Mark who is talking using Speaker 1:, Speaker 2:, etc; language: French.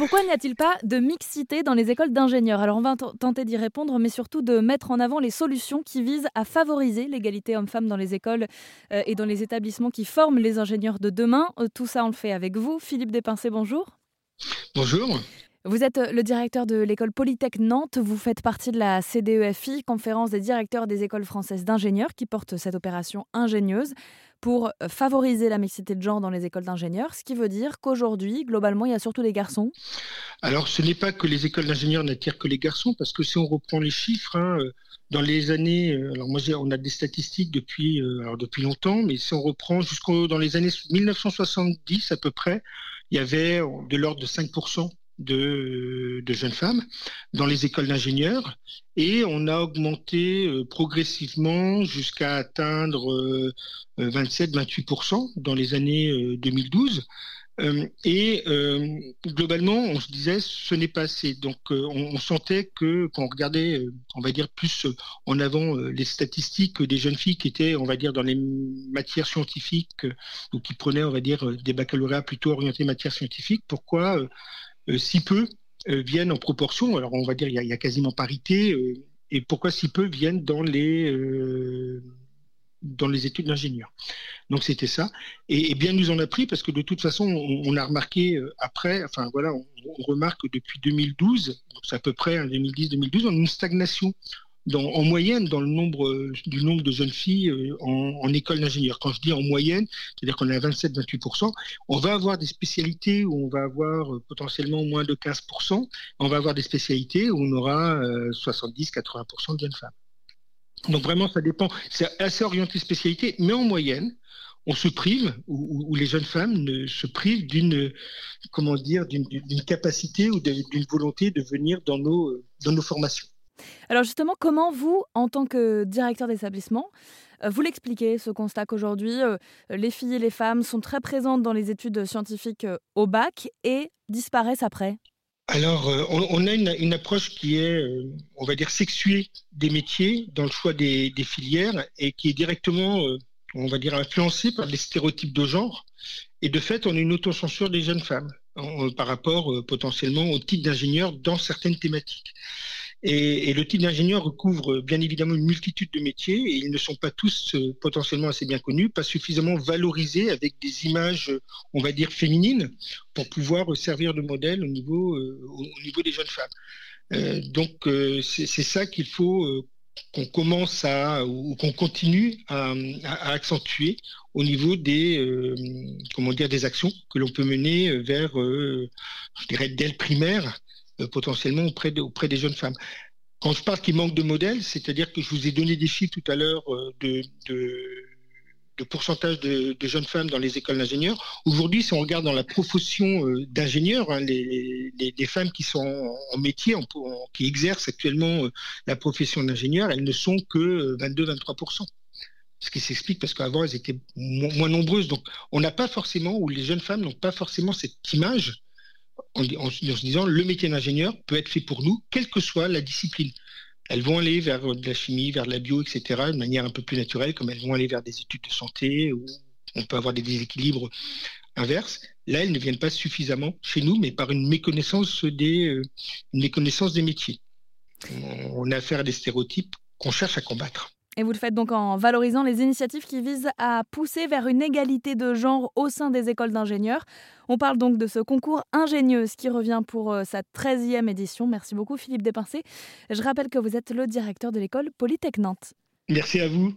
Speaker 1: Pourquoi n'y a-t-il pas de mixité dans les écoles d'ingénieurs? Alors on va tenter d'y répondre, mais surtout de mettre en avant les solutions qui visent à favoriser l'égalité homme-femme dans les écoles euh, et dans les établissements qui forment les ingénieurs de demain. Euh, tout ça, on le fait avec vous. Philippe Despincé, bonjour.
Speaker 2: Bonjour.
Speaker 1: Vous êtes le directeur de l'école Polytech Nantes. Vous faites partie de la CDEFI, conférence des directeurs des écoles françaises d'ingénieurs, qui porte cette opération ingénieuse pour favoriser la mixité de genre dans les écoles d'ingénieurs, ce qui veut dire qu'aujourd'hui, globalement, il y a surtout des garçons.
Speaker 2: Alors, ce n'est pas que les écoles d'ingénieurs n'attirent que les garçons, parce que si on reprend les chiffres, hein, euh, dans les années, euh, alors moi, on a des statistiques depuis, euh, alors depuis longtemps, mais si on reprend jusqu'au dans les années 1970 à peu près, il y avait de l'ordre de 5% de, jeunes femmes dans les écoles d'ingénieurs et on a augmenté euh, progressivement jusqu'à atteindre 27-28% euh, dans les années 2012. Euh, et globalement, on se disait ce n'est pas assez. Donc, on, sentait que quand on regardait, on va dire plus en avant les statistiques des jeunes filles qui étaient, on va dire, dans les matières scientifiques ou qui prenaient, on va dire, des baccalauréats plutôt orientés matières scientifiques, pourquoi euh, si peu euh, viennent en proportion, alors on va dire il y a, quasiment parité, euh, et pourquoi si peu viennent dans les dans les études d'ingénieur. Donc c'était ça. Et, bien nous en a pris parce que de toute façon, on, a remarqué après, enfin voilà, on, remarque depuis 2012, c'est à peu près 2010-2012, on a une stagnation en moyenne dans le nombre euh, du nombre de jeunes filles euh, en, école d'ingénieur. Quand je dis en moyenne, c'est-à-dire qu'on est à 27-28%, on va avoir des spécialités où on va avoir euh, potentiellement moins de 15%, on va avoir des spécialités où on aura 70-80% de jeunes femmes. Donc vraiment, ça dépend. C'est assez orienté spécialité, mais en moyenne, on se prive, ou, les jeunes femmes ne, se privent d'une, comment dire, d'une capacité ou d'une volonté de venir dans nos, dans nos formations.
Speaker 1: Alors justement, comment vous, en tant que directeur d'établissement, euh, vous l'expliquez, ce constat qu'aujourd'hui, euh, les filles et les femmes sont très présentes dans les études scientifiques euh, au bac et disparaissent après?
Speaker 2: Alors, on, a une, approche qui est, on va dire, sexuée des métiers dans le choix des, filières et qui est directement, on va dire, influencée par des stéréotypes de genre. Et de fait, on a une autocensure des jeunes femmes par rapport potentiellement au type d'ingénieur dans certaines thématiques. Et, le titre d'ingénieur recouvre bien évidemment une multitude de métiers et ils ne sont pas tous euh, potentiellement assez bien connus, pas suffisamment valorisés avec des images, on va dire, féminines pour pouvoir servir de modèle au niveau, euh, au niveau des jeunes femmes. Euh, donc c'est ça qu'il faut qu'on commence à ou qu'on continue à, accentuer au niveau des comment dire des actions que l'on peut mener vers je dirais dès le primaire euh, potentiellement auprès, des jeunes femmes. Quand je parle qu'il manque de modèles, c'est-à-dire que je vous ai donné des chiffres tout à l'heure euh, de, pourcentage de, jeunes femmes dans les écoles d'ingénieurs. Aujourd'hui, si on regarde dans la profession euh, d'ingénieur, hein, les, femmes qui sont en, métier, qui exercent actuellement la profession d'ingénieur, elles ne sont que 22-23% ce qui s'explique parce qu'avant elles étaient moins nombreuses. Donc on n'a pas forcément, ou les jeunes femmes n'ont pas forcément cette image en, se disant le métier d'ingénieur peut être fait pour nous, quelle que soit la discipline. Elles vont aller vers de la chimie, vers de la bio, etc., de manière un peu plus naturelle, comme elles vont aller vers des études de santé, où on peut avoir des déséquilibres inverses. Là, elles ne viennent pas suffisamment chez nous, mais par une méconnaissance des, euh, une méconnaissance des métiers. On a affaire à des stéréotypes qu'on cherche à combattre.
Speaker 1: Et vous le faites donc en valorisant les initiatives qui visent à pousser vers une égalité de genre au sein des écoles d'ingénieurs. On parle donc de ce concours ingénieuse qui revient pour euh, sa 13e édition. Merci beaucoup Philippe Despincé. Je rappelle que vous êtes le directeur de l'école Polytech Nantes.
Speaker 2: Merci à vous.